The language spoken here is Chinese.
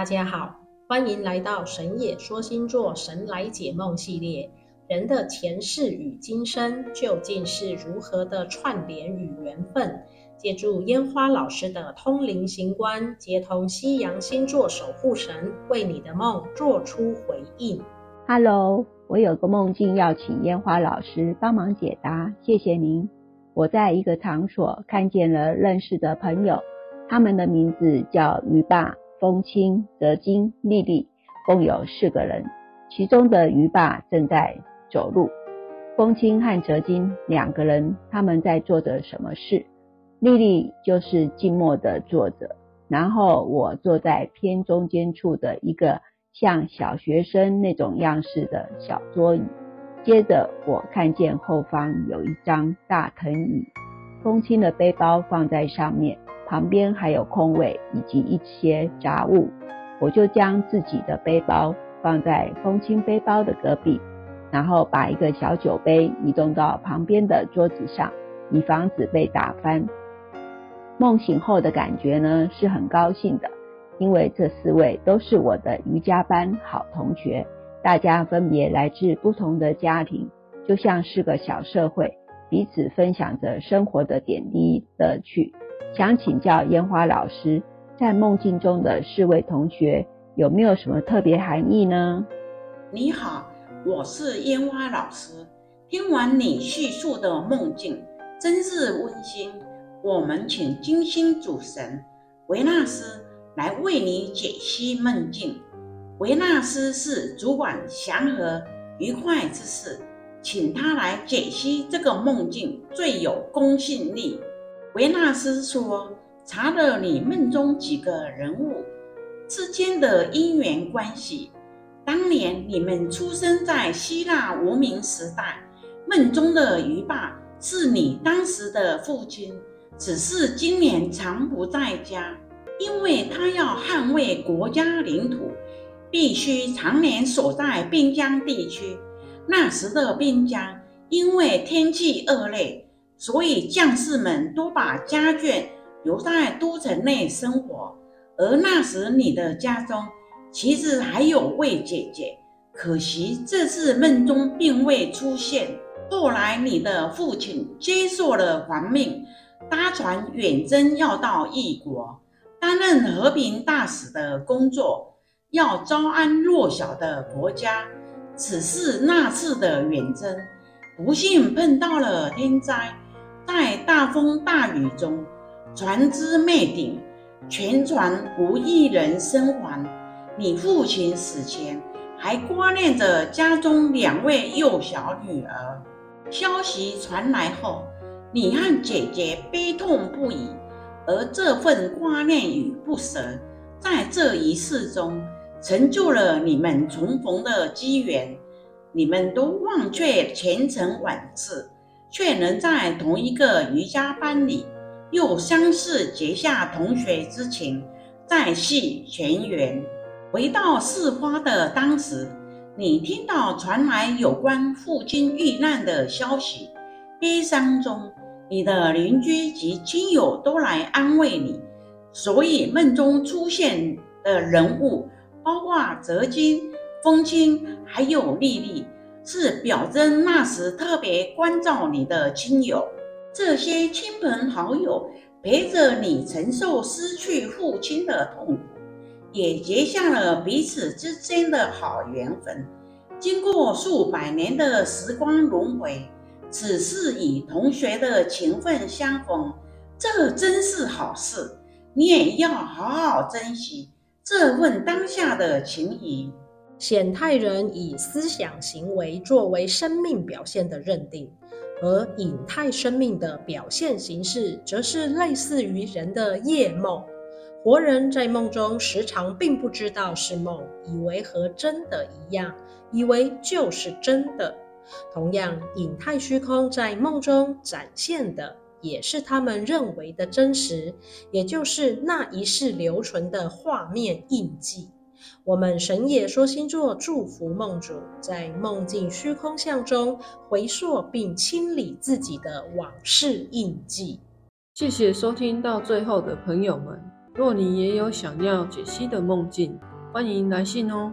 大家好，欢迎来到神野说星座神来解梦系列。人的前世与今生究竟是如何的串联与缘分？借助烟花老师的通灵行观，接通西洋星座守护神，为你的梦做出回应。Hello，我有个梦境要请烟花老师帮忙解答，谢谢您。我在一个场所看见了认识的朋友，他们的名字叫鱼爸、风清、泽金、丽丽，共有四个人。其中的鱼爸正在走路，风清和泽金两个人他们在做着什么事？丽丽就是静默的坐着，然后我坐在偏中间处的一个像小学生那种样式的小桌椅。接着我看见后方有一张大藤椅，风清的背包放在上面，旁边还有空位以及一些杂物。我就将自己的背包放在风清背包的隔壁，然后把一个小酒杯移动到旁边的桌子上，以防止被打翻。梦醒后的感觉呢，是很高兴的，因为这四位都是我的瑜伽班好同学。大家分别来自不同的家庭，就像是个小社会，彼此分享着生活的点滴乐趣。想请教烟花老师，在梦境中的四位同学有没有什么特别含义呢？你好，我是烟花老师。听完你叙述的梦境，真是温馨。我们请金星主神维纳斯来为你解析梦境。维纳斯是主管祥和愉快之事，请他来解析这个梦境最有公信力。维纳斯说：“查了你梦中几个人物之间的因缘关系，当年你们出生在希腊文明时代，梦中的鱼爸是你当时的父亲，只是今年常不在家，因为他要捍卫国家领土。”必须常年守在边疆地区。那时的边疆因为天气恶劣，所以将士们都把家眷留在都城内生活。而那时你的家中其实还有位姐姐，可惜这次梦中并未出现。后来你的父亲接受了皇命，搭船远征，要到异国担任和平大使的工作。要招安弱小的国家，只是那次的远征，不幸碰到了天灾，在大风大雨中，船只灭顶，全船无一人生还。你父亲死前还挂念着家中两位幼小女儿。消息传来后，你和姐姐悲痛不已，而这份挂念与不舍，在这一世中。成就了你们重逢的机缘，你们都忘却前尘往事，却能在同一个瑜伽班里又相似结下同学之情，再续前缘。回到事发的当时，你听到传来有关父亲遇难的消息，悲伤中，你的邻居及亲友都来安慰你，所以梦中出现的人物。包括泽金、风清，还有丽丽，是表征那时特别关照你的亲友。这些亲朋好友陪着你承受失去父亲的痛苦，也结下了彼此之间的好缘分。经过数百年的时光轮回，此世与同学的情分相逢，这真是好事。你也要好好珍惜。这份当下的情谊，显太人以思想行为作为生命表现的认定，而隐态生命的表现形式，则是类似于人的夜梦。活人在梦中时常并不知道是梦，以为和真的一样，以为就是真的。同样，隐态虚空在梦中展现的。也是他们认为的真实，也就是那一世留存的画面印记。我们神野说星座祝福梦主在梦境虚空相中回溯并清理自己的往事印记。谢谢收听到最后的朋友们，若你也有想要解析的梦境，欢迎来信哦。